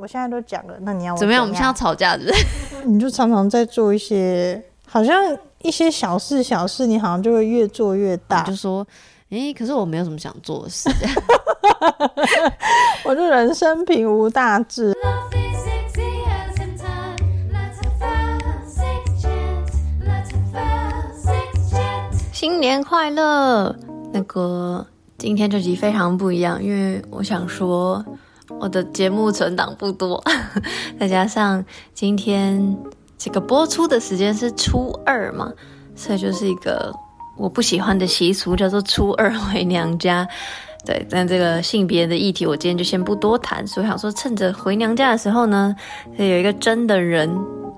我现在都讲了，那你要怎么样？我们现在要吵架是不是？你就常常在做一些，好像一些小事小事，你好像就会越做越大。就说，哎、欸，可是我没有什么想做的事。我就人生平无大志。新年快乐！那个今天这集非常不一样，因为我想说我的节目存档不多，再加上今天这个播出的时间是初二嘛，所以就是一个我不喜欢的习俗，叫做初二回娘家。对，但这个性别的议题我今天就先不多谈，所以想说趁着回娘家的时候呢，有一个真的人。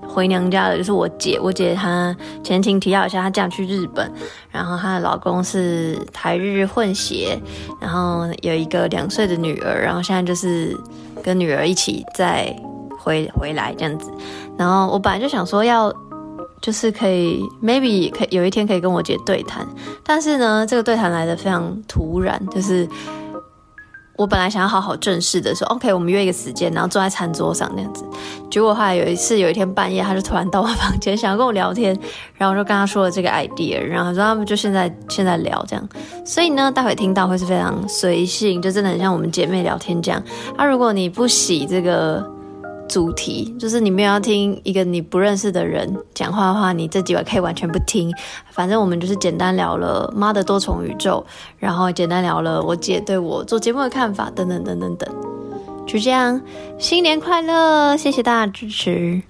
回娘家的就是我姐，我姐她前情提要一下，她嫁去日本，然后她的老公是台日混血，然后有一个两岁的女儿，然后现在就是跟女儿一起再回回来这样子。然后我本来就想说要，就是可以 maybe 可以有一天可以跟我姐对谈，但是呢，这个对谈来的非常突然，就是。我本来想要好好正式的说，OK，我们约一个时间，然后坐在餐桌上那样子。结果后来有一次，有一天半夜，他就突然到我房间，想要跟我聊天，然后我就跟他说了这个 idea，然后他说他们就现在现在聊这样。所以呢，待会听到会是非常随性，就真的很像我们姐妹聊天这样。啊，如果你不洗这个。主题就是你没有要听一个你不认识的人讲话的话，你这几位可以完全不听。反正我们就是简单聊了妈的多重宇宙，然后简单聊了我姐对我做节目的看法，等等等等等，就这样。新年快乐，谢谢大家支持。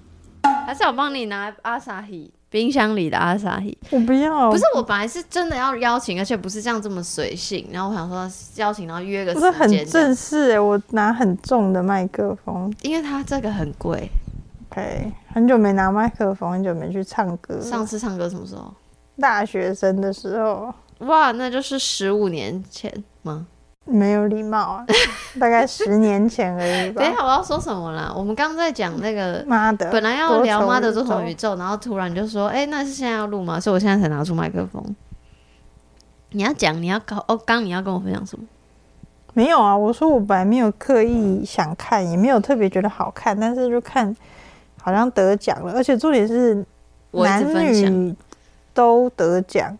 还是我帮你拿阿萨希。冰箱里的阿萨希，我不要。不是，我本来是真的要邀请，而且不是这样这么随性。然后我想说邀请，然后约个时间。不是很正式哎，我拿很重的麦克风，因为它这个很贵。OK，很久没拿麦克风，很久没去唱歌。上次唱歌什么时候？大学生的时候。哇，那就是十五年前吗？没有礼貌啊，大概十年前而已吧。等一下，我要说什么啦？我们刚刚在讲那个妈的，本来要聊妈的多重宇宙，然后突然就说，哎、欸，那是现在要录吗？所以我现在才拿出麦克风。你要讲，你要搞哦，刚你要跟我分享什么？没有啊，我说我本来没有刻意想看，也没有特别觉得好看，但是就看好像得奖了，而且重点是男女都得奖，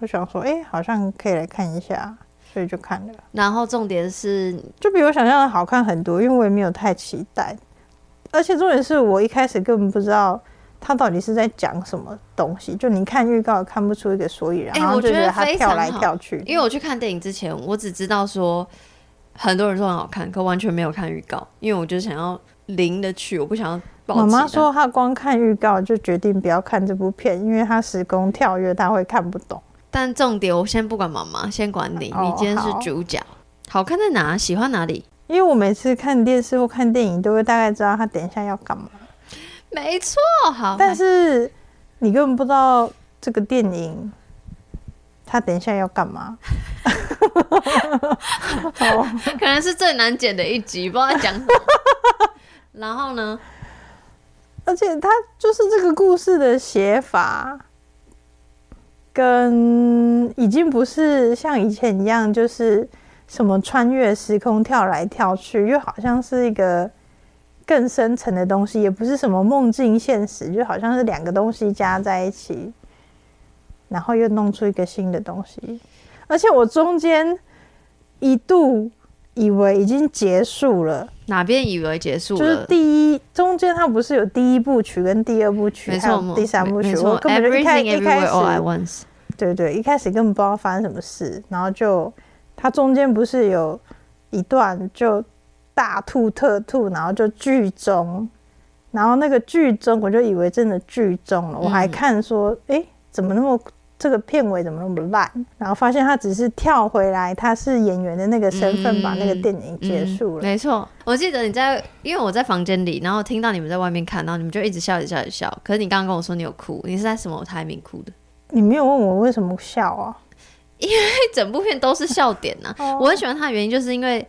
我想说，哎、欸，好像可以来看一下。所以就看了，然后重点是，就比我想象的好看很多，因为我也没有太期待，而且重点是我一开始根本不知道他到底是在讲什么东西，就你看预告也看不出一个所以然，然后就觉得他跳来跳去。因为我去看电影之前，我只知道说很多人说很好看，可完全没有看预告，因为我就想要零的去，我不想要。妈妈说她光看预告就决定不要看这部片，因为她时空跳跃，她会看不懂。但重点，我先不管妈妈，先管你。你今天是主角，好，好看在哪？喜欢哪里？因为我每次看电视或看电影，都会大概知道他等一下要干嘛。没错，好。但是你根本不知道这个电影他等一下要干嘛。好，可能是最难剪的一集，不知道讲什么。然后呢？而且他就是这个故事的写法。跟已经不是像以前一样，就是什么穿越时空跳来跳去，又好像是一个更深层的东西，也不是什么梦境现实，就好像是两个东西加在一起，然后又弄出一个新的东西。而且我中间一度以为已经结束了，哪边以为结束了？就是第一中间它不是有第一部曲跟第二部曲，还有第三部曲，我根本就一开一开始，对对，一开始根本不知道发生什么事，然后就它中间不是有一段就大吐特吐，然后就剧终，然后那个剧终我就以为真的剧终了，我还看说，哎，怎么那么。这个片尾怎么那么烂？然后发现他只是跳回来，他是演员的那个身份，把那个电影结束了。嗯嗯、没错，我记得你在，因为我在房间里，然后听到你们在外面看，然后你们就一直笑，一直笑，一直笑。可是你刚刚跟我说你有哭，你是在什么台名哭的？你没有问我为什么笑啊？因为整部片都是笑点呐、啊。我很喜欢他的原因，就是因为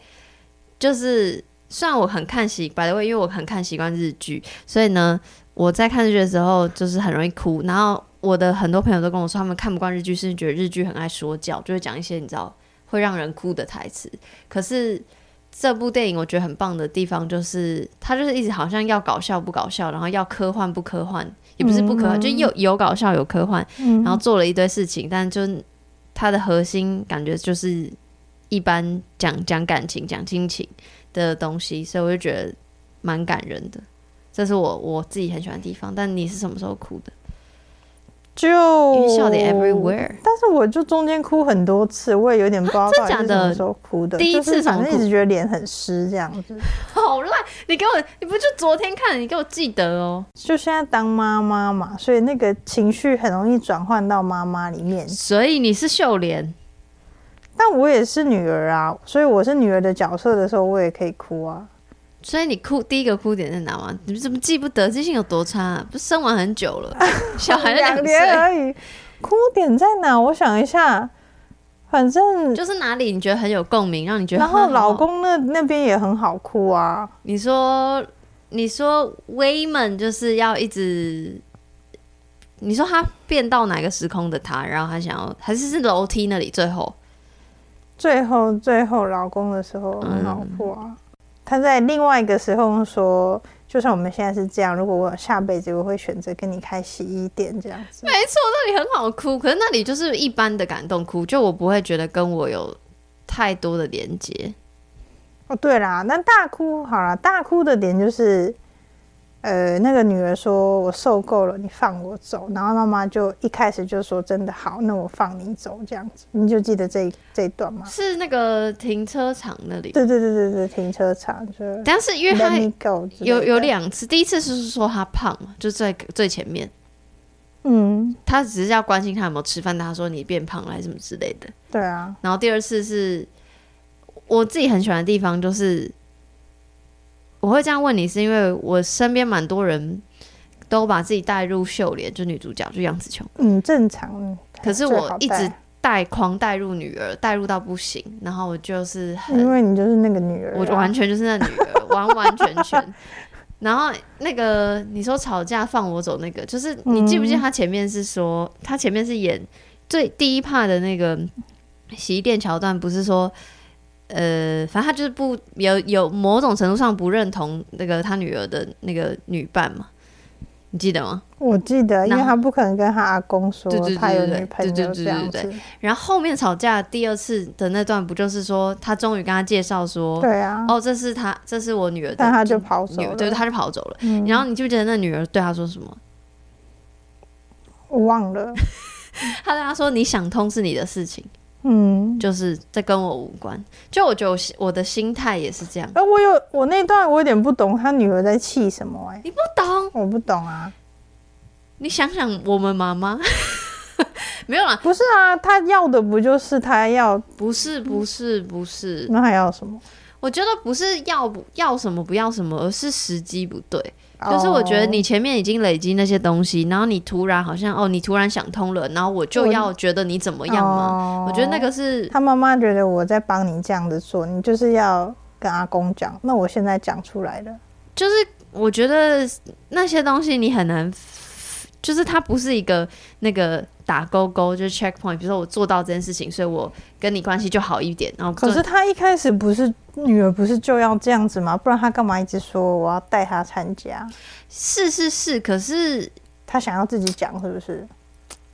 就是虽然我很看习，by the way，因为我很看习惯日剧，所以呢，我在看日剧的时候就是很容易哭，然后。我的很多朋友都跟我说，他们看不惯日剧，是觉得日剧很爱说教，就会讲一些你知道会让人哭的台词。可是这部电影我觉得很棒的地方，就是它就是一直好像要搞笑不搞笑，然后要科幻不科幻，也不是不科幻，嗯、就有有搞笑有科幻，嗯、然后做了一堆事情，但就它的核心感觉就是一般讲讲感情、讲亲情的东西，所以我就觉得蛮感人的。这是我我自己很喜欢的地方。但你是什么时候哭的？就笑点 everywhere，但是我就中间哭很多次，我也有点不知道到底是什么时候哭的。第一次反正一直觉得脸很湿这样子。好烂！你给我，你不就昨天看？你给我记得哦。就现在当妈妈嘛，所以那个情绪很容易转换到妈妈里面。所以你是秀莲，但我也是女儿啊，所以我是女儿的角色的时候，我也可以哭啊。所以你哭第一个哭点在哪吗？你怎么记不得？记性有多差啊？不是生完很久了，小孩两年而已。哭点在哪？我想一下，反正就是哪里你觉得很有共鸣，让你觉得。然后老公那那边也很好哭啊。你说，你说威门就是要一直，你说他变到哪个时空的他，然后他想要还是是楼梯那里最后，最后最后老公的时候很好哭啊。嗯他在另外一个时候说：“就算我们现在是这样，如果我下辈子，我会选择跟你开洗衣店这样子。”没错，那里很好哭，可是那里就是一般的感动哭，就我不会觉得跟我有太多的连接。哦，对啦，那大哭好了，大哭的点就是。呃，那个女儿说：“我受够了，你放我走。”然后妈妈就一开始就说：“真的好，那我放你走。”这样子，你就记得这一这一段吗？是那个停车场那里。对对对对对，停车场就。但是因为他有有两次，第一次是说他胖嘛，就在最前面。嗯，他只是要关心他有没有吃饭，但他说你变胖了还是什么之类的。对啊。然后第二次是我自己很喜欢的地方，就是。我会这样问你，是因为我身边蛮多人都把自己带入秀莲，就女主角，就杨紫琼。嗯，正常。可是我一直带狂带入女儿，带入到不行。然后我就是很，因为你就是那个女儿，我完全就是那女儿，完完全全。然后那个你说吵架放我走那个，就是你记不记得他前面是说，他前面是演最第一 part 的那个洗衣店桥段，不是说。呃，反正他就是不有有某种程度上不认同那个他女儿的那个女伴嘛，你记得吗？我记得，因为他不可能跟他阿公说他有女朋友这样子。对对对对对。然后后面吵架第二次的那段，不就是说他终于跟他介绍说，对啊，哦，这是他，这是我女儿的，但他就跑走了，对，他就跑走了。嗯。然后你记不记得那女儿对他说什么？我忘了。他跟他说：“你想通是你的事情。”嗯，就是这跟我无关。就我觉得我我的心态也是这样。哎，我有我那段我有点不懂，他女儿在气什么？哎，你不懂？我不懂啊。你想想，我们妈妈 没有啦，不是啊，他要的不就是他要？不是，不是，不是。那还要什么？我觉得不是要不要什么不要什么，而是时机不对。就是我觉得你前面已经累积那些东西，然后你突然好像哦，你突然想通了，然后我就要觉得你怎么样吗？我，我觉得那个是他妈妈觉得我在帮你这样子做，你就是要跟阿公讲。那我现在讲出来了，就是我觉得那些东西你很难，就是它不是一个那个。打勾勾就是 checkpoint，比如说我做到这件事情，所以我跟你关系就好一点。然后，可是他一开始不是女儿，不是就要这样子吗？不然他干嘛一直说我要带他参加？是是是，可是他想要自己讲，是不是？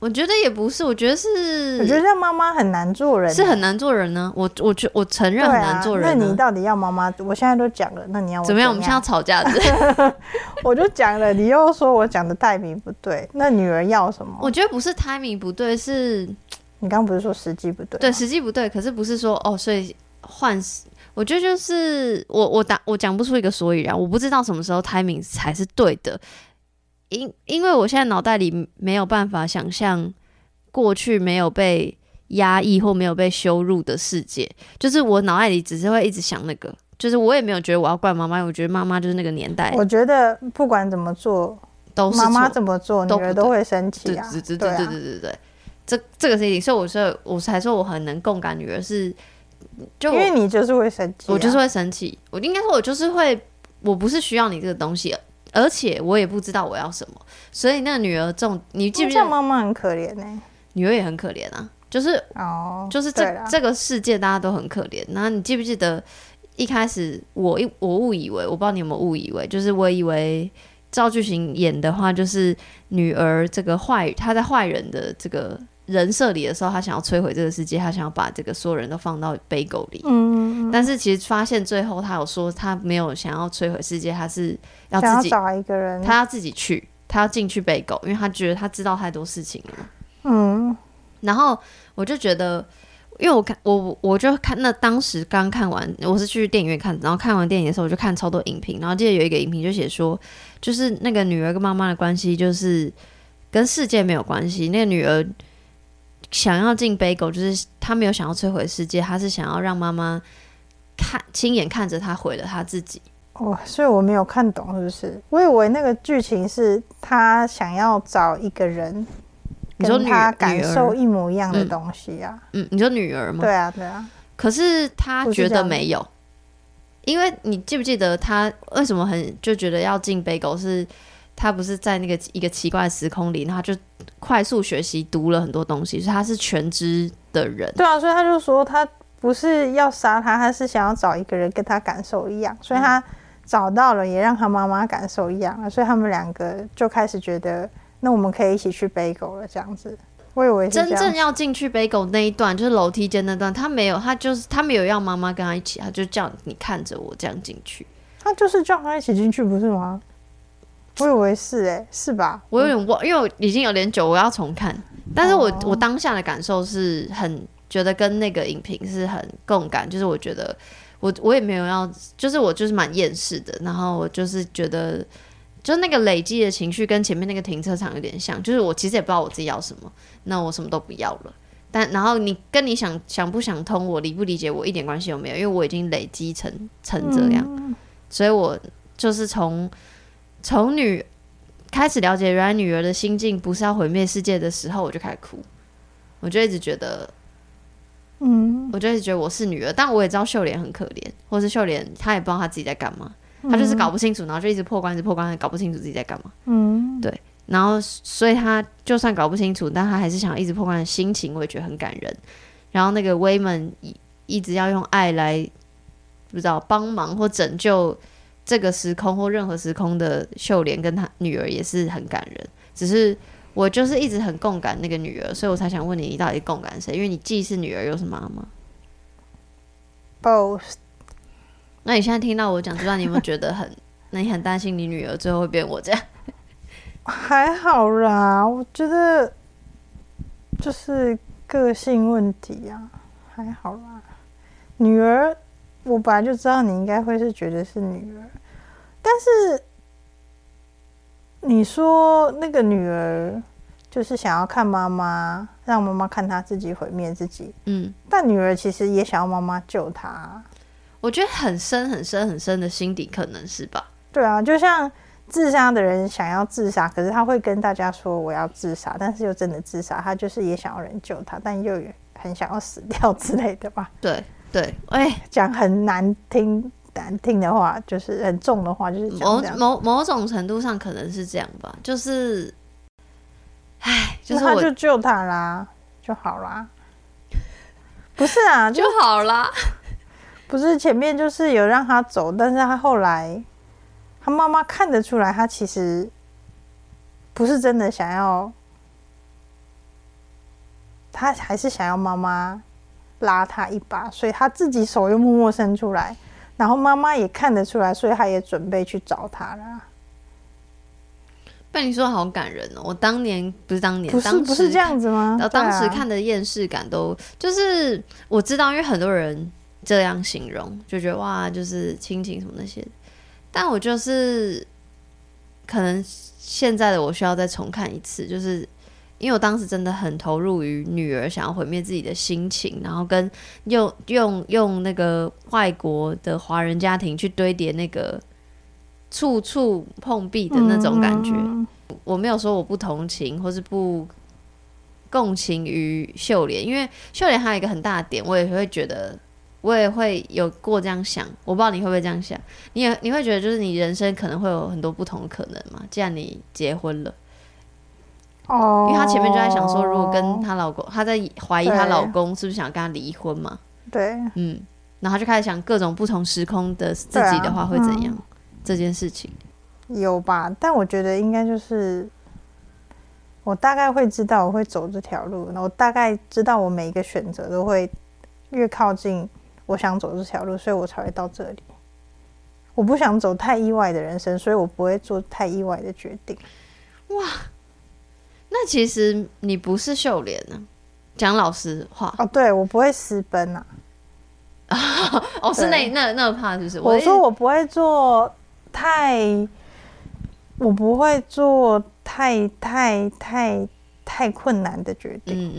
我觉得也不是，我觉得是，我觉得妈妈很难做人，是很难做人呢。我我觉我承认很难做人。那你到底要妈妈？我现在都讲了，那你要怎么样？我们现在要吵架子，我就讲了，你又说我讲的 timing 不对。那女儿要什么？我觉得不是 timing 不对，是你刚刚不是说时机不对？对，时机不对。可是不是说哦，所以换。我觉得就是我我打我讲不出一个所以然，我不知道什么时候 timing 才是对的。因因为我现在脑袋里没有办法想象过去没有被压抑或没有被羞辱的世界，就是我脑袋里只是会一直想那个，就是我也没有觉得我要怪妈妈，我觉得妈妈就是那个年代。我觉得不管怎么做，都是妈妈怎么做，女儿都会生气啊！对对对对对对对，这这个事情，所以我说我才说我很能共感女儿是，就因为你就是会生气，我就是会生气，我应该说我就是会，我不是需要你这个东西。而且我也不知道我要什么，所以那女儿重，你记不记得妈妈很可怜呢、欸？女儿也很可怜啊，就是哦，就是这这个世界大家都很可怜。然后你记不记得一开始我一我误以为，我不知道你有没有误以为，就是我以为赵剧行演的话，就是女儿这个坏，她在坏人的这个人设里的时候，他想要摧毁这个世界，他想要把这个所有人都放到杯狗里。嗯，但是其实发现最后，他有说他没有想要摧毁世界，他是要自己找一个人，他要自己去，他要进去杯狗，因为他觉得他知道太多事情了。嗯，然后我就觉得。因为我看我我就看那当时刚看完，我是去电影院看，然后看完电影的时候，我就看超多影评，然后记得有一个影评就写说，就是那个女儿跟妈妈的关系，就是跟世界没有关系。那个女儿想要进贝狗，就是他没有想要摧毁世界，他是想要让妈妈看亲眼看着他毁了他自己。哦，所以我没有看懂，是不是？我以为那个剧情是他想要找一个人。你说他感受一模一样的东西啊？嗯，你说女儿吗？对啊，对啊。可是他觉得没有，因为你记不记得他为什么很就觉得要进贝狗？是他不是在那个一个奇怪的时空里，然后就快速学习读了很多东西，所以他是全知的人。对啊，所以他就说他不是要杀他，他是想要找一个人跟他感受一样，所以他找到了，也让他妈妈感受一样，所以他们两个就开始觉得。那我们可以一起去背狗了，这样子。我以为真正要进去北狗那一段，就是楼梯间那段，他没有，他就是他没有要妈妈跟他一起，他就叫你看着我这样进去。他就是叫他一起进去，不是吗？我以为是、欸，哎，是吧？我有点忘，因为我已经有点久，我要重看。但是我我当下的感受是很觉得跟那个影评是很共感，就是我觉得我我也没有要，就是我就是蛮厌世的，然后我就是觉得。就那个累积的情绪跟前面那个停车场有点像，就是我其实也不知道我自己要什么，那我什么都不要了。但然后你跟你想想不想通，我理不理解我一点关系都没有，因为我已经累积成成这样，嗯、所以我就是从从女开始了解原来女儿的心境不是要毁灭世界的时候，我就开始哭，我就一直觉得，嗯，我就一直觉得我是女儿，但我也知道秀莲很可怜，或是秀莲她也不知道她自己在干嘛。她就是搞不清楚，然后就一直破关，一直破关，搞不清楚自己在干嘛。嗯，对。然后，所以她就算搞不清楚，但她还是想一直破关的心情，我也觉得很感人。然后那个威门一一直要用爱来不知道帮忙或拯救这个时空或任何时空的秀莲跟她女儿也是很感人。只是我就是一直很共感那个女儿，所以我才想问你，你到底共感谁？因为你既是女儿又是妈妈。Both。那你现在听到我讲这段，你有没有觉得很？那你很担心你女儿最后会变我这样？还好啦，我觉得就是个性问题呀，还好啦。女儿，我本来就知道你应该会是觉得是女儿，但是你说那个女儿就是想要看妈妈，让妈妈看她自己毁灭自己，嗯，但女儿其实也想要妈妈救她。我觉得很深很深很深的心底可能是吧？对啊，就像自杀的人想要自杀，可是他会跟大家说我要自杀，但是又真的自杀，他就是也想要人救他，但又很想要死掉之类的吧？对对，哎，讲很难听难听的话，就是很重的话，就是某某某种程度上可能是这样吧，就是，哎，就是他就救他啦，就好啦，不是啊，就好啦。不是前面就是有让他走，但是他后来，他妈妈看得出来，他其实不是真的想要，他还是想要妈妈拉他一把，所以他自己手又默默伸出来，然后妈妈也看得出来，所以他也准备去找他了。被你说好感人哦！我当年不是当年，不是不是这样子吗？然后当时看的厌世感都就是我知道，因为很多人。这样形容就觉得哇，就是亲情什么那些，但我就是可能现在的我需要再重看一次，就是因为我当时真的很投入于女儿想要毁灭自己的心情，然后跟用用用那个外国的华人家庭去堆叠那个处处碰壁的那种感觉。嗯、我没有说我不同情或是不共情于秀莲，因为秀莲还有一个很大的点，我也会觉得。我也会有过这样想，我不知道你会不会这样想。你也你会觉得，就是你人生可能会有很多不同的可能嘛？既然你结婚了，哦，因为她前面就在想说，如果跟她老公，她在怀疑她老公是不是想跟她离婚嘛？对，嗯，然后就开始想各种不同时空的自己的话会怎样？啊嗯、这件事情有吧？但我觉得应该就是我大概会知道我会走这条路，然后我大概知道我每一个选择都会越靠近我想走这条路，所以我才会到这里。我不想走太意外的人生，所以我不会做太意外的决定。哇，那其实你不是秀莲呢？讲老实话哦，对，我不会私奔呐。哦，是那那那怕是不是？我说我不会做太，我不会做太太太太困难的决定。嗯嗯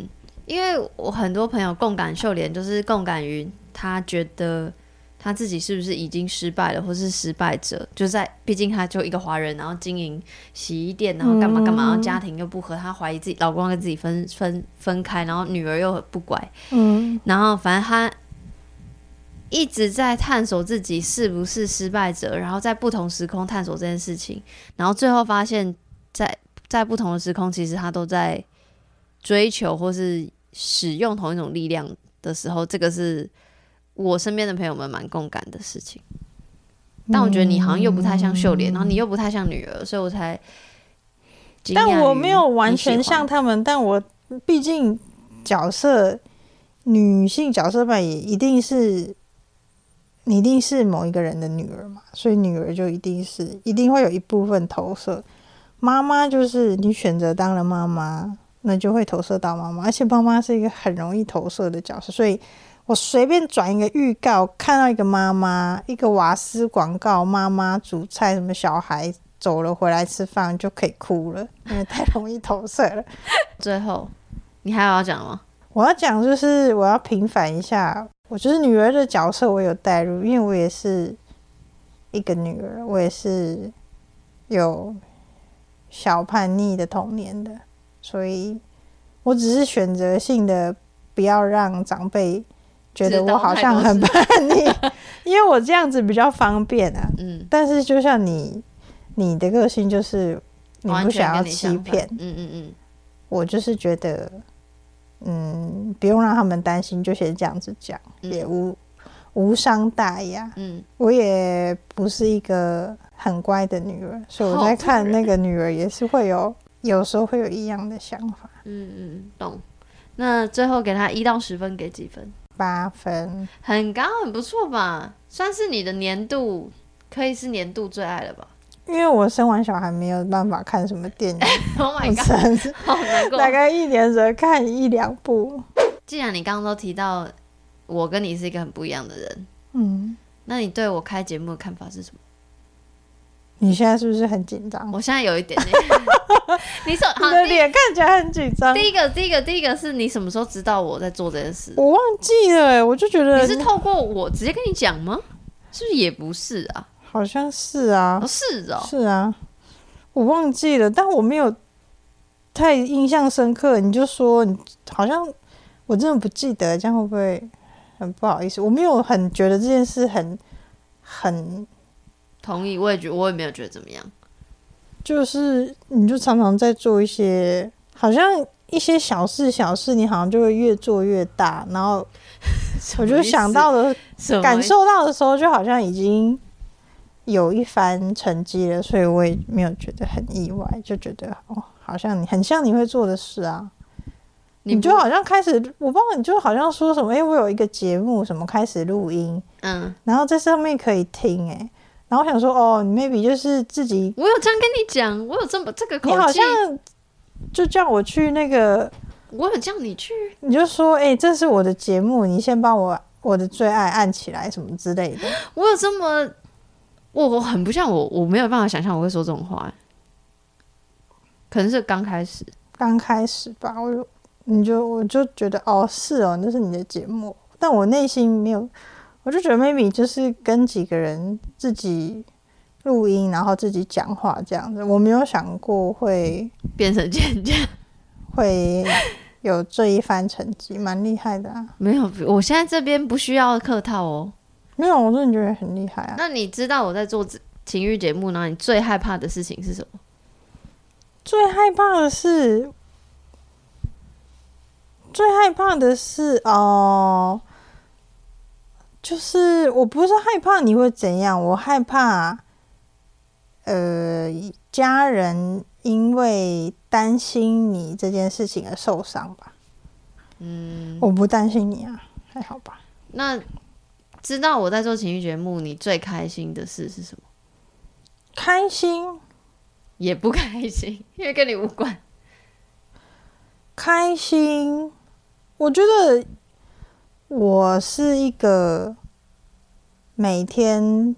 嗯，因为我很多朋友共感秀莲，就是共感于他觉得。他自己是不是已经失败了，或是失败者？就在，毕竟他就一个华人，然后经营洗衣店，然后干嘛干嘛，然后家庭又不和，他怀疑自己老公跟自己分分分开，然后女儿又不乖，嗯，然后反正他一直在探索自己是不是失败者，然后在不同时空探索这件事情，然后最后发现在，在在不同的时空，其实他都在追求或是使用同一种力量的时候，这个是。我身边的朋友们蛮共感的事情，但我觉得你好像又不太像秀莲，嗯、然后你又不太像女儿，所以我才。但我没有完全像他们，但我毕竟角色女性角色扮演一定是你一定是某一个人的女儿嘛，所以女儿就一定是一定会有一部分投射。妈妈就是你选择当了妈妈，那就会投射到妈妈，而且妈妈是一个很容易投射的角色，所以。我随便转一个预告，看到一个妈妈，一个瓦斯广告，妈妈煮菜，什么小孩走了回来吃饭就可以哭了，因为太容易投射了。最后，你还有要讲吗？我要讲就是我要平反一下，我就是女儿的角色，我有代入，因为我也是一个女儿，我也是有小叛逆的童年的，所以我只是选择性的不要让长辈。觉得我好像很叛逆，因为我这样子比较方便啊。嗯，但是就像你，你的个性就是你不想要欺骗。嗯嗯嗯，我就是觉得，嗯，不用让他们担心，就先这样子讲，嗯、也无无伤大雅。嗯，我也不是一个很乖的女儿，所以我在看那个女儿也是会有，有时候会有一样的想法。嗯嗯，懂。那最后给他一到十分，给几分？八分，很高，很不错吧？算是你的年度，可以是年度最爱了吧？因为我生完小孩没有办法看什么电影，Oh my god，好难过。大概一年只看一两部。既然你刚刚都提到我跟你是一个很不一样的人，嗯，那你对我开节目的看法是什么？你现在是不是很紧张？我现在有一点点。你说，你的脸看起来很紧张。第一个，第一个，第一个是你什么时候知道我在做这件事？我忘记了，我就觉得你是透过我直接跟你讲吗？是不是也不是啊？好像是啊，哦是哦，是啊，我忘记了，但我没有太印象深刻。你就说你好像我真的不记得，这样会不会很不好意思？我没有很觉得这件事很很。同意，我也觉，我也没有觉得怎么样。就是，你就常常在做一些，好像一些小事，小事，你好像就会越做越大。然后，我就想到的，感受到的时候，就好像已经有一番成绩了，所以我也没有觉得很意外，就觉得哦，好像你很像你会做的事啊。你，你就好像开始，我不知道，你就好像说什么，哎、欸，我有一个节目，什么开始录音，嗯，然后在上面可以听、欸，哎。然后我想说，哦，你 maybe 就是自己，我有这样跟你讲，我有这么这个口气，你好像就叫我去那个，我有叫你去，你就说，哎、欸，这是我的节目，你先帮我我的最爱按起来，什么之类的。我有这么，我我很不像我，我没有办法想象我会说这种话，可能是刚开始，刚开始吧，我就你就我就觉得，哦，是哦，那是你的节目，但我内心没有。我就觉得 maybe 就是跟几个人自己录音，然后自己讲话这样子。我没有想过会 变成这样，会有这一番成绩，蛮厉害的啊。没有，我现在这边不需要客套哦。没有，我真的觉得很厉害啊。那你知道我在做情欲节目，然后你最害怕的事情是什么？最害怕的是，最害怕的是哦。就是我不是害怕你会怎样，我害怕，呃，家人因为担心你这件事情而受伤吧。嗯，我不担心你啊，还好吧。那知道我在做情绪节目，你最开心的事是什么？开心，也不开心，因为跟你无关。开心，我觉得我是一个每天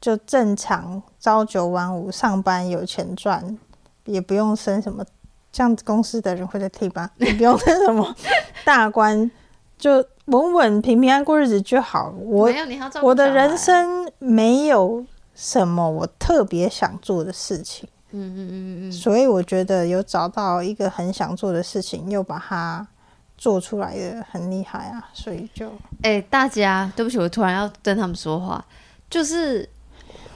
就正常朝九晚五上班，有钱赚，也不用升什么，这样子公司的人会在替吧？你不用升什么大官，就稳稳平平安过日子就好。我我的人生没有。什么我特别想做的事情，嗯嗯嗯嗯，所以我觉得有找到一个很想做的事情，又把它做出来的很厉害啊，所以就哎、欸，大家对不起，我突然要跟他们说话，就是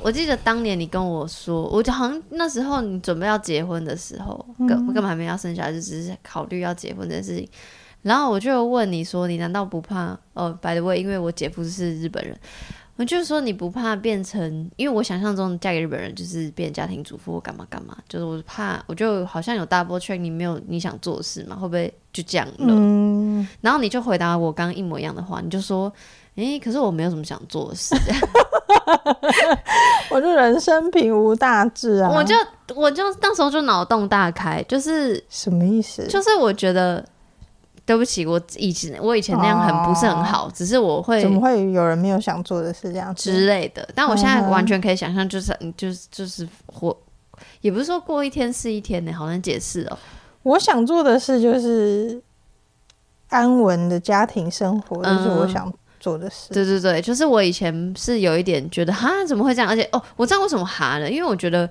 我记得当年你跟我说，我就好像那时候你准备要结婚的时候，根根本还没要生小孩，就只是考虑要结婚这件事情，然后我就问你说，你难道不怕？哦，by the way，因为我姐夫是日本人。我就是说，你不怕变成？因为我想象中嫁给日本人就是变家庭主妇或干嘛干嘛，就是我怕，我就好像有 double check，你没有你想做的事嘛？会不会就这样了？嗯、然后你就回答我刚刚一模一样的话，你就说：“诶、欸，可是我没有什么想做的事。”我就人生平无大志啊！我就我就那时候就脑洞大开，就是什么意思？就是我觉得。对不起，我以前我以前那样很不是很好，哦、只是我会怎么会有人没有想做的事这样之类的？但我现在完全可以想象，就是你、嗯、就是就是活，也不是说过一天是一天呢，好难解释哦。我想做的事就是安稳的家庭生活，这、嗯、是我想做的事。对对对，就是我以前是有一点觉得哈怎么会这样，而且哦，我知道为什么哈了，因为我觉得。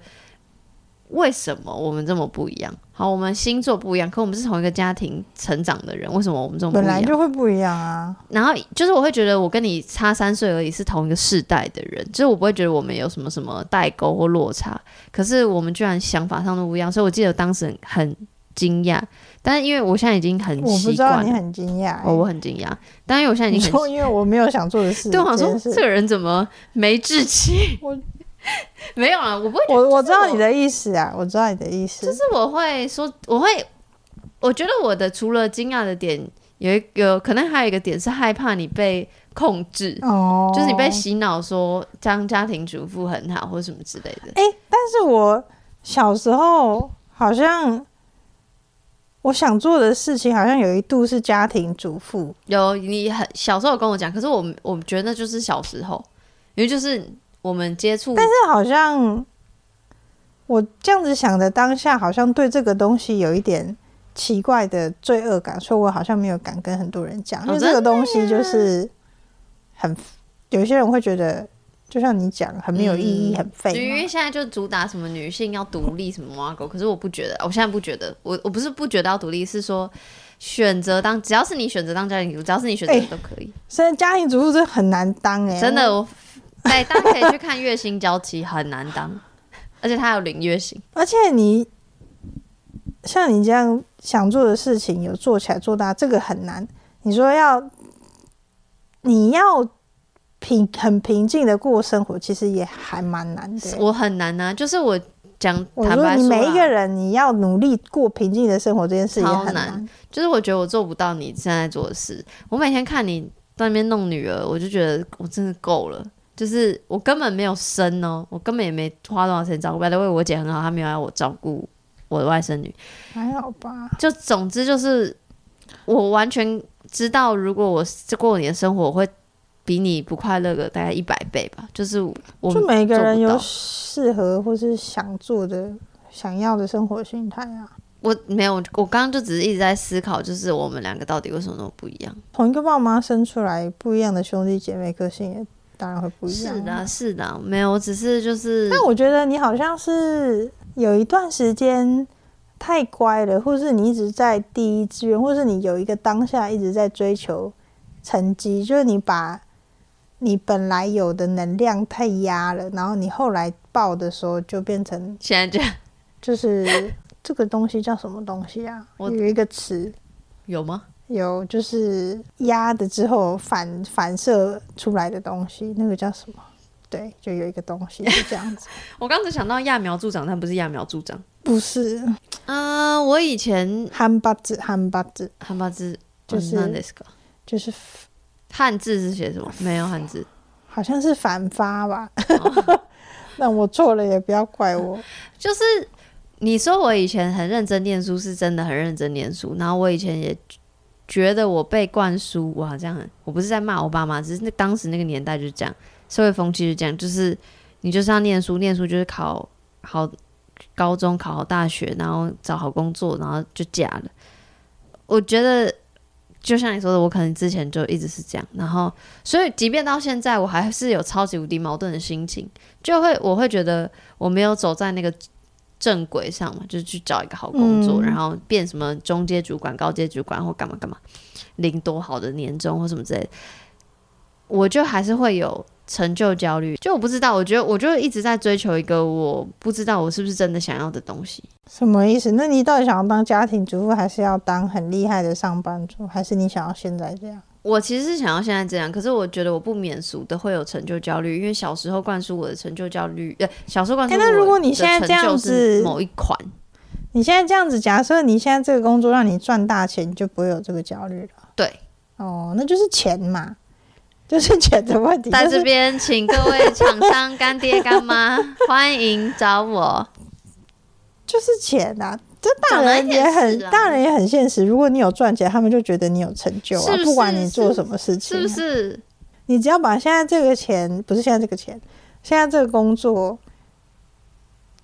为什么我们这么不一样？好，我们星座不一样，可我们是同一个家庭成长的人，为什么我们这么不一样？本来就会不一样啊。然后就是我会觉得我跟你差三岁而已，是同一个世代的人，就是我不会觉得我们有什么什么代沟或落差。可是我们居然想法上都不一样，所以我记得当时很惊讶。但是因为我现在已经很习惯，我不知道你很惊讶、欸，哦，我很惊讶。但是因为我现在已经很，因为我没有想做的事，对，我想说这个人怎么没志气？我。没有啊，我不会。我我知道你的意思啊，我知道你的意思。就是我会说，我会，我觉得我的除了惊讶的点，有一个可能还有一个点是害怕你被控制，哦，就是你被洗脑说当家庭主妇很好或什么之类的。哎、欸，但是我小时候好像我想做的事情，好像有一度是家庭主妇。有你很小时候有跟我讲，可是我我觉得那就是小时候，因为就是。我们接触，但是好像我这样子想的当下，好像对这个东西有一点奇怪的罪恶感，所以我好像没有敢跟很多人讲，因为这个东西就是很有些人会觉得，就像你讲，很没有意义，很废。因为现在就主打什么女性要独立什么挖狗，可是我不觉得，我现在不觉得，我我不是不觉得要独立，是说选择当，只要是你选择当家庭主妇，只要是你选择都可以。现在家庭主妇真的很难当哎，真的我。对，大家可以去看《月薪娇妻》，很难当，而且他有领月薪。而且你像你这样想做的事情，有做起来做大，这个很难。你说要你要平很平静的过生活，其实也还蛮难的。我很难啊，就是我讲，坦白说你每一个人，你要努力过平静的生活，这件事也很难。就是我觉得我做不到你现在做的事。我每天看你在那边弄女儿，我就觉得我真的够了。就是我根本没有生哦，我根本也没花多少钱照顾。By the way，我姐很好，她没有要我照顾我的外甥女，还好吧？就总之就是，我完全知道，如果我过你的生活，我会比你不快乐个大概一百倍吧。就是我就每个人有适合或是想做的、想要的生活心态啊。我没有，我刚刚就只是一直在思考，就是我们两个到底为什么那么不一样？同一个爸妈生出来，不一样的兄弟姐妹，个性也。当然会不一样。是的，是的，没有，我只是就是。但我觉得你好像是有一段时间太乖了，或是你一直在第一志愿，或是你有一个当下一直在追求成绩，就是你把你本来有的能量太压了，然后你后来爆的时候就变成现在这样，就是这个东西叫什么东西啊？我有一个词，有吗？有就是压的之后反反射出来的东西，那个叫什么？对，就有一个东西是这样子。我刚才想到揠苗助长，但不是揠苗助长，不是。嗯、呃，我以前汉八字，汉八字，汉八字就是、哦、就是汉字是写什么？没有汉字，好像是反发吧。哦、那我错了也不要怪我。就是你说我以前很认真念书，是真的很认真念书。然后我以前也觉得我被灌输，哇，这样，我不是在骂我爸妈，只是那当时那个年代就是这样。社会风气是这样，就是你就是要念书，念书就是考好高中，考好大学，然后找好工作，然后就嫁了。我觉得就像你说的，我可能之前就一直是这样，然后所以即便到现在，我还是有超级无敌矛盾的心情，就会我会觉得我没有走在那个正轨上嘛，就是去找一个好工作，嗯、然后变什么中阶主管、高阶主管或干嘛干嘛，领多好的年终或什么之类的，我就还是会有。成就焦虑，就我不知道，我觉得我就一直在追求一个我不知道我是不是真的想要的东西。什么意思？那你到底想要当家庭主妇，还是要当很厉害的上班族，还是你想要现在这样？我其实是想要现在这样，可是我觉得我不免俗的会有成就焦虑，因为小时候灌输我的成就焦虑，呃，小时候灌输我的成就。欸，那如果你现在这样子，某一款，你现在这样子，假设你现在这个工作让你赚大钱，你就不会有这个焦虑了。对，哦，那就是钱嘛。就是钱的问题。在这边，请各位厂商干爹干妈 欢迎找我。就是钱呐、啊，这大人也很，大人也很现实。如果你有赚钱，他们就觉得你有成就啊，不管你做什么事情，是不是？你只要把现在这个钱，不是现在这个钱，现在这个工作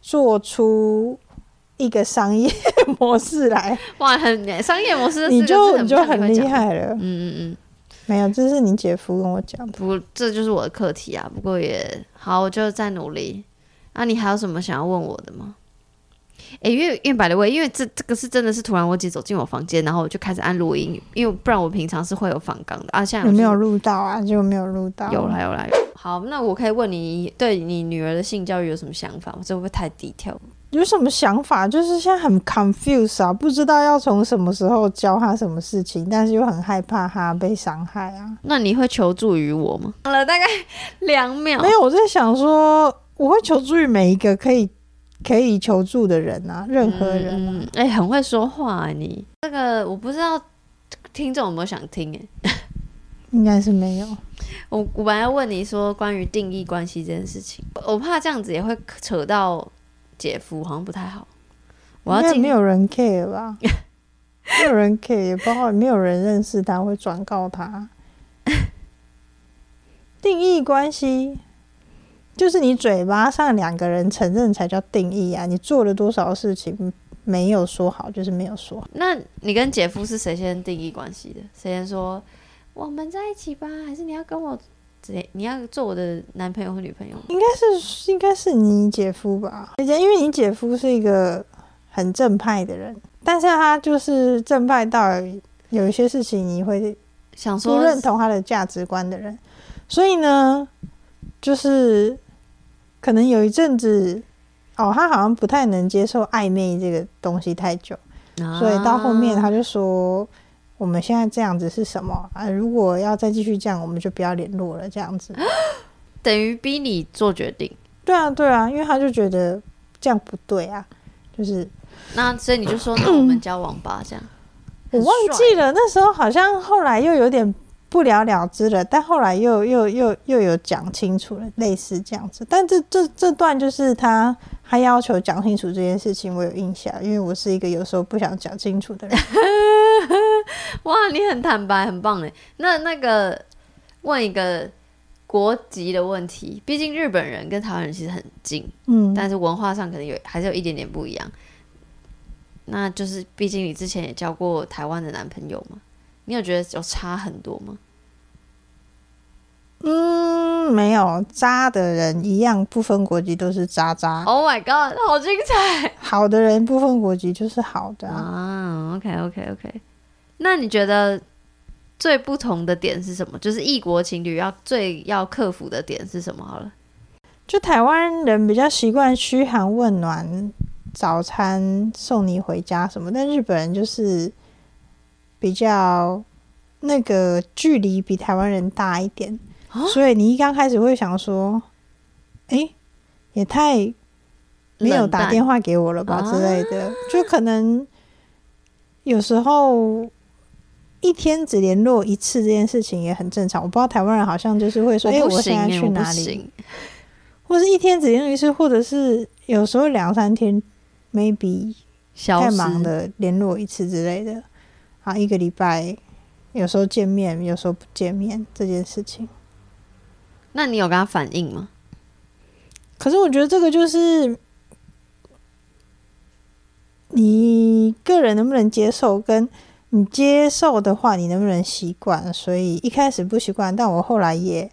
做出一个商业 模式来，哇，很商业模式，你就你就很厉害了。嗯嗯嗯。没有，这是你姐夫跟我讲的。不，这就是我的课题啊。不过也好，我就再努力。那、啊、你还有什么想要问我的吗？诶，因为因为摆的位，因为这这个是真的是突然我姐走进我房间，然后我就开始按录音，因为不然我平常是会有访纲的啊。现在有没有录到啊？就没有录到。有啦有啦有。好，那我可以问你，对你女儿的性教育有什么想法？我这会不会太低调？有什么想法？就是现在很 confused 啊，不知道要从什么时候教他什么事情，但是又很害怕他被伤害啊。那你会求助于我吗？好了，大概两秒。没有，我在想说，我会求助于每一个可以可以求助的人啊，任何人啊。哎、嗯欸，很会说话啊，你这个我不知道听众有没有想听哎，应该是没有。我我本来要问你说关于定义关系这件事情，我怕这样子也会扯到。姐夫好像不太好，我要进。没有人 care 吧？没有人 care，也包括没有人认识他会转告他。定义关系就是你嘴巴上两个人承认才叫定义啊！你做了多少事情没有说好，就是没有说好。那你跟姐夫是谁先定义关系的？谁先说我们在一起吧？还是你要跟我？你要做我的男朋友或女朋友？应该是应该是你姐夫吧？姐姐因为你姐夫是一个很正派的人，但是他就是正派到有一些事情你会想说不认同他的价值观的人，所以呢，就是可能有一阵子哦，他好像不太能接受暧昧这个东西太久，啊、所以到后面他就说。我们现在这样子是什么啊？如果要再继续这样，我们就不要联络了。这样子 等于逼你做决定。对啊，对啊，因为他就觉得这样不对啊。就是那，所以你就说，那我们交往吧。这样 我忘记了，那时候好像后来又有点不了了之了，但后来又又又又有讲清楚了，类似这样子。但这这这段就是他。他要求讲清楚这件事情，我有印象，因为我是一个有时候不想讲清楚的人。哇，你很坦白，很棒哎。那那个问一个国籍的问题，毕竟日本人跟台湾人其实很近，嗯，但是文化上可能有还是有一点点不一样。那就是，毕竟你之前也交过台湾的男朋友嘛，你有觉得有差很多吗？嗯，没有渣的人一样，不分国籍都是渣渣。Oh my god，好精彩！好的人不分国籍就是好的啊。啊 OK OK OK，那你觉得最不同的点是什么？就是异国情侣要最要克服的点是什么？好了，就台湾人比较习惯嘘寒问暖，早餐送你回家什么，但日本人就是。比较那个距离比台湾人大一点，哦、所以你一刚开始会想说，哎、欸，也太没有打电话给我了吧之类的，就可能有时候一天只联络一次这件事情也很正常。我不知道台湾人好像就是会说，哎、欸，我现在去哪里，或是一天只联络一次，或者是有时候两三天，maybe。太忙的，联络一次之类的，啊，一个礼拜有时候见面，有时候不见面这件事情，那你有跟他反映吗？可是我觉得这个就是你个人能不能接受，跟你接受的话，你能不能习惯？所以一开始不习惯，但我后来也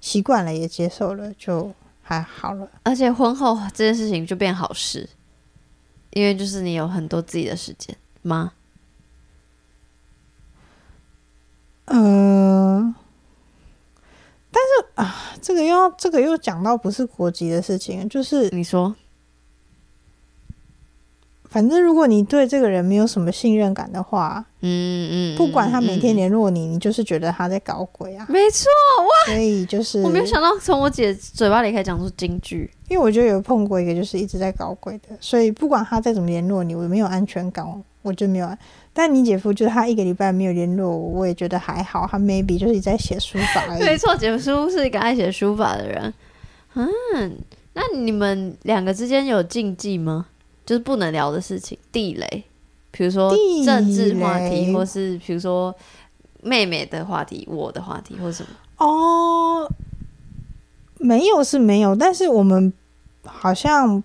习惯了，也接受了，就还好了。而且婚后这件事情就变好事。因为就是你有很多自己的时间吗？嗯，但是啊，这个又要这个又讲到不是国籍的事情，就是你说。反正如果你对这个人没有什么信任感的话，嗯嗯，不管他每天联络你，嗯、你就是觉得他在搞鬼啊。没错，哇！所以就是我没有想到从我姐嘴巴里可以讲出金句，因为我觉得有碰过一个就是一直在搞鬼的，所以不管他再怎么联络你，我没有安全感，我就没有。但你姐夫就是他一个礼拜没有联络我，我也觉得还好，他 maybe 就是在写书法而已。没错，姐夫是一个爱写书法的人。嗯，那你们两个之间有禁忌吗？就是不能聊的事情，地雷，比如说政治话题，或是比如说妹妹的话题、我的话题，或什么。哦，没有是没有，但是我们好像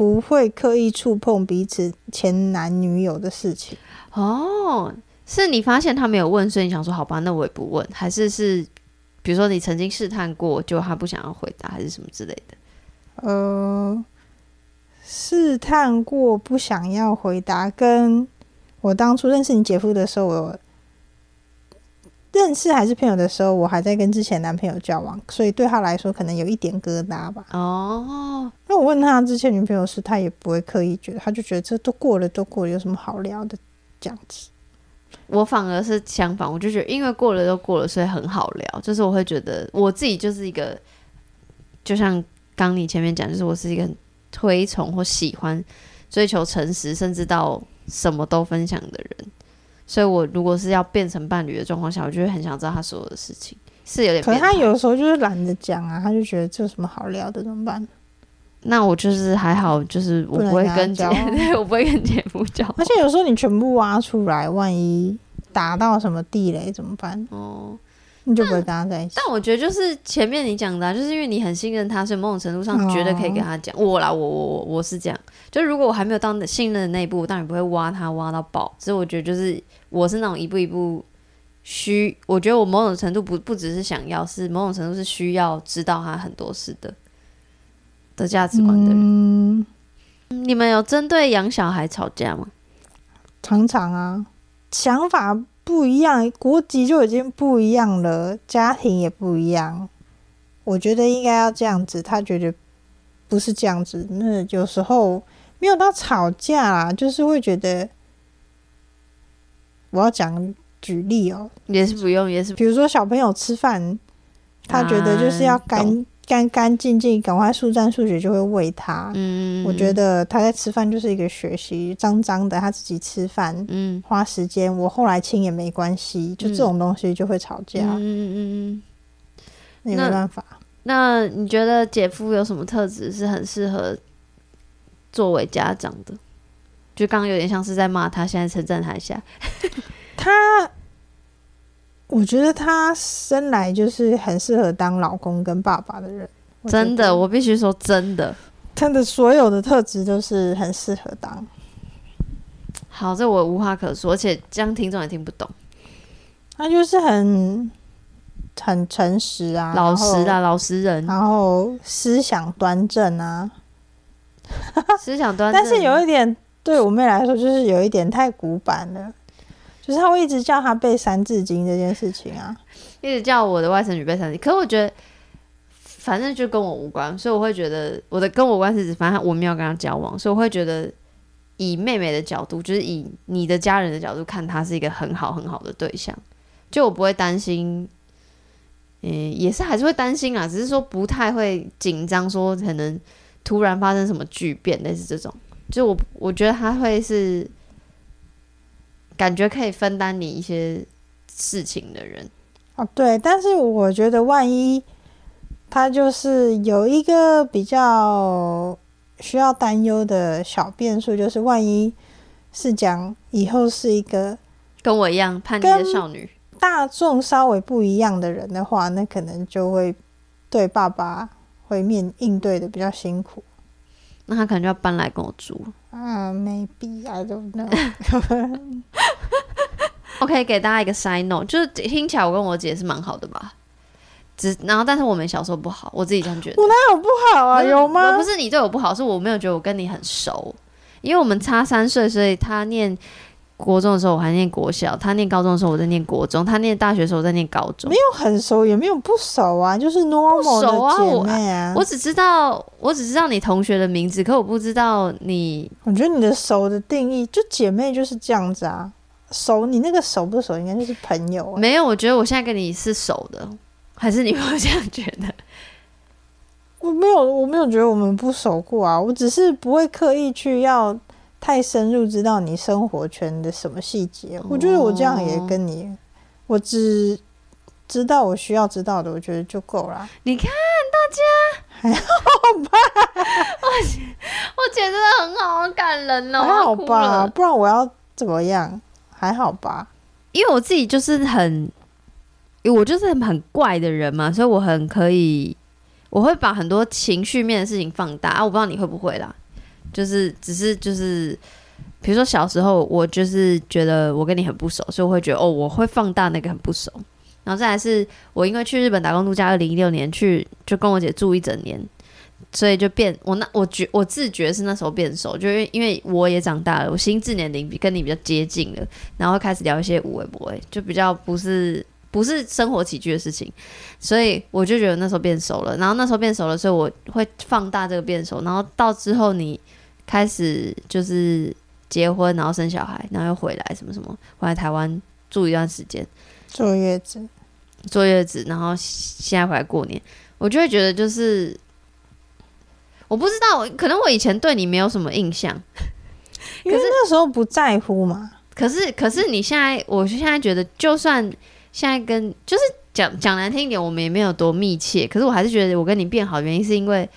不会刻意触碰彼此前男女友的事情。哦，是你发现他没有问，所以你想说好吧，那我也不问，还是是比如说你曾经试探过，就他不想要回答，还是什么之类的？呃。试探过不想要回答，跟我当初认识你姐夫的时候，我认识还是朋友的时候，我还在跟之前男朋友交往，所以对他来说可能有一点疙瘩吧。哦，那我问他之前女朋友是，他也不会刻意觉得，他就觉得这都过了，都过了，有什么好聊的这样子。我反而是相反，我就觉得因为过了都过了，所以很好聊。就是我会觉得我自己就是一个，就像刚你前面讲，就是我是一个很。推崇或喜欢追求诚实，甚至到什么都分享的人，所以我如果是要变成伴侣的状况下，我就会很想知道他所有的事情，是有点。可是他有时候就是懒得讲啊，他就觉得这有什么好聊的，怎么办？那我就是还好，就是我不会跟姐，对，我不会跟姐夫讲。而且有时候你全部挖出来，万一打到什么地雷怎么办？哦。你就不会跟他在一起。但我觉得就是前面你讲的、啊，就是因为你很信任他，所以某种程度上觉得可以跟他讲。我啦，我我我我是这样。就如果我还没有到信任的那一步，我当然不会挖他挖到爆。所以我觉得就是我是那种一步一步需，我觉得我某种程度不不只是想要，是某种程度是需要知道他很多事的的价值观的人。嗯、你们有针对养小孩吵架吗？常常啊，想法。不一样，国籍就已经不一样了，家庭也不一样。我觉得应该要这样子，他觉得不是这样子。那有时候没有到吵架啦，就是会觉得我要讲举例哦、喔，也是不用，也是比如说小朋友吃饭，他觉得就是要干。干干净净，赶快速战速决就会喂他。嗯，我觉得他在吃饭就是一个学习，脏脏的他自己吃饭，嗯，花时间，我后来亲也没关系，就这种东西就会吵架。嗯嗯嗯，那也没办法。那你觉得姐夫有什么特质是很适合作为家长的？就刚刚有点像是在骂他，现在称赞他一下。他。我觉得他生来就是很适合当老公跟爸爸的人，真的，我必须说真的，他的所有的特质都是很适合当。好，这我无话可说，而且这样听众也听不懂。他就是很很诚实啊，老实啊，老实人，然后思想端正啊，思想端正，但是有一点对我妹来说，就是有一点太古板了。就是他会一直叫他背《三字经》这件事情啊，一直叫我的外甥女背《三字经》，可是我觉得反正就跟我无关，所以我会觉得我的跟我关系是，反正我没有跟他交往，所以我会觉得以妹妹的角度，就是以你的家人的角度看，他是一个很好很好的对象，就我不会担心，嗯、也是还是会担心啊，只是说不太会紧张，说可能突然发生什么巨变，类似这种，就我我觉得他会是感觉可以分担你一些事情的人。哦，对，但是我觉得万一他就是有一个比较。需要担忧的小变数就是，万一是讲以后是一个跟我一样叛逆的少女，大众稍微不一样的人的话，那可能就会对爸爸会面应对的比较辛苦。那他可能就要搬来跟我住。嗯、uh,，maybe I don't know。OK，给大家一个 side note，就是听起来我跟我姐是蛮好的吧。只然后，但是我们小时候不好，我自己这样觉得。我哪有不好啊？有吗？不是你对我不好，是我没有觉得我跟你很熟，因为我们差三岁，所以他念国中的时候我还念国小，他念高中的时候我在念国中，他念大学的时候我在念高中。没有很熟，也没有不熟啊，就是 normal 的姐妹啊。我，我只知道，我只知道你同学的名字，可我不知道你。我觉得你的熟的定义，就姐妹就是这样子啊。熟，你那个熟不熟，应该就是朋友啊。没有，我觉得我现在跟你是熟的。还是你会这样觉得？我没有，我没有觉得我们不熟过啊。我只是不会刻意去要太深入知道你生活圈的什么细节。哦。我觉得我这样也跟你，我只知道我需要知道的，我觉得就够了。你看大家还好吧？我我觉得很好，很感人哦。还好吧？不然我要怎么样？还好吧？因为我自己就是很。因为我就是很很怪的人嘛，所以我很可以，我会把很多情绪面的事情放大啊。我不知道你会不会啦，就是只是就是，比如说小时候我就是觉得我跟你很不熟，所以我会觉得哦，我会放大那个很不熟。然后再来是我因为去日本打工度假，二零一六年去就跟我姐住一整年，所以就变我那我觉我自觉是那时候变熟，就因为因为我也长大了，我心智年龄比跟你比较接近了，然后开始聊一些无微不微，就比较不是。不是生活起居的事情，所以我就觉得那时候变熟了。然后那时候变熟了，所以我会放大这个变熟。然后到之后你开始就是结婚，然后生小孩，然后又回来什么什么，回来台湾住一段时间，坐月子，坐月子，然后现在回来过年，我就会觉得就是我不知道，可能我以前对你没有什么印象，可是那时候不在乎嘛。可是可是你现在，我现在觉得就算。现在跟就是讲讲难听一点，我们也没有多密切。可是我还是觉得我跟你变好的原因，是因为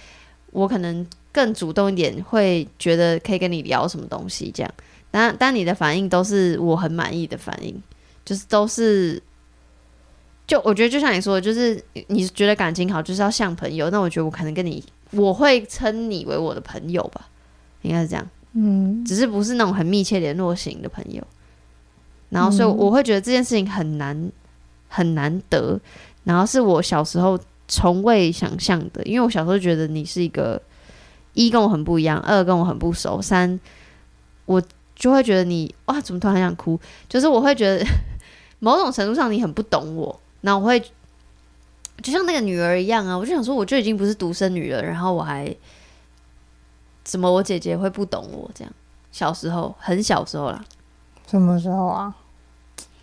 我可能更主动一点，会觉得可以跟你聊什么东西这样。但但你的反应都是我很满意的反应，就是都是就我觉得就像你说的，就是你觉得感情好就是要像朋友。那我觉得我可能跟你，我会称你为我的朋友吧，应该是这样。嗯，只是不是那种很密切联络型的朋友。然后所以我会觉得这件事情很难。很难得，然后是我小时候从未想象的，因为我小时候觉得你是一个一跟我很不一样，二跟我很不熟，三我就会觉得你哇，怎么突然很想哭？就是我会觉得某种程度上你很不懂我，那我会就像那个女儿一样啊，我就想说，我就已经不是独生女了，然后我还怎么我姐姐会不懂我这样？小时候很小时候啦，什么时候啊？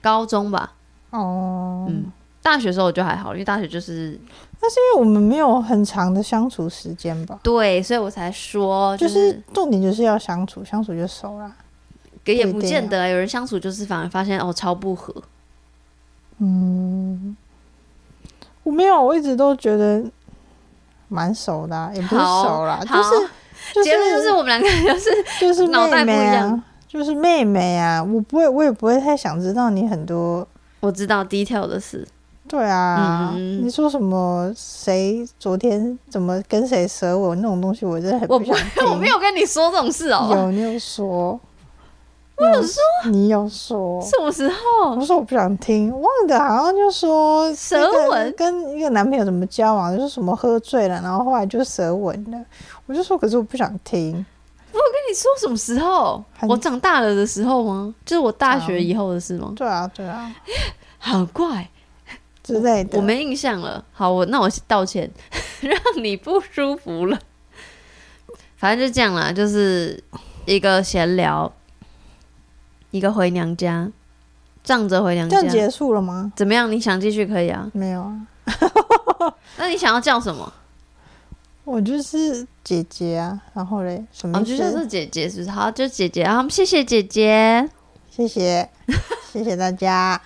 高中吧。哦，嗯，大学时候我就还好，因为大学就是，那是因为我们没有很长的相处时间吧？对，所以我才说，就是，就是重点就是要相处，相处就熟了。也不见得，有人相处就是反而发现哦超不合。嗯，我没有，我一直都觉得蛮熟的，啊，也不是熟啦，就是结论就是我们两个 就是就是脑袋不一样，就是妹妹啊，我不会，我也不会太想知道你很多。我知道 detail 的事，对啊，嗯、你说什么？谁昨天怎么跟谁舌吻那种东西，我真的很不想听。我不，我没有跟你说这种事哦。有，你有说，我有说，你有说，什么时候？我说我不想听，忘的好像就说舌吻，跟一个男朋友怎么交往，就是什么喝醉了，然后后来就舌吻了。我就说，可是我不想听。我跟你说什么时候？我长大了的时候吗？就是我大学以后的事吗？对啊，对啊，好怪之类的，我没印象了。好，我那我道歉，让你不舒服了。反正就这样啦，就是一个闲聊，一个回娘家，仗着回娘家。这样结束了吗？怎么样？你想继续可以啊？没有啊。那你想要叫什么？我就是姐姐啊。然后嘞，什么？哦，就是姐姐，是不是？好，就姐姐啊。谢谢姐姐，谢谢，谢谢大家。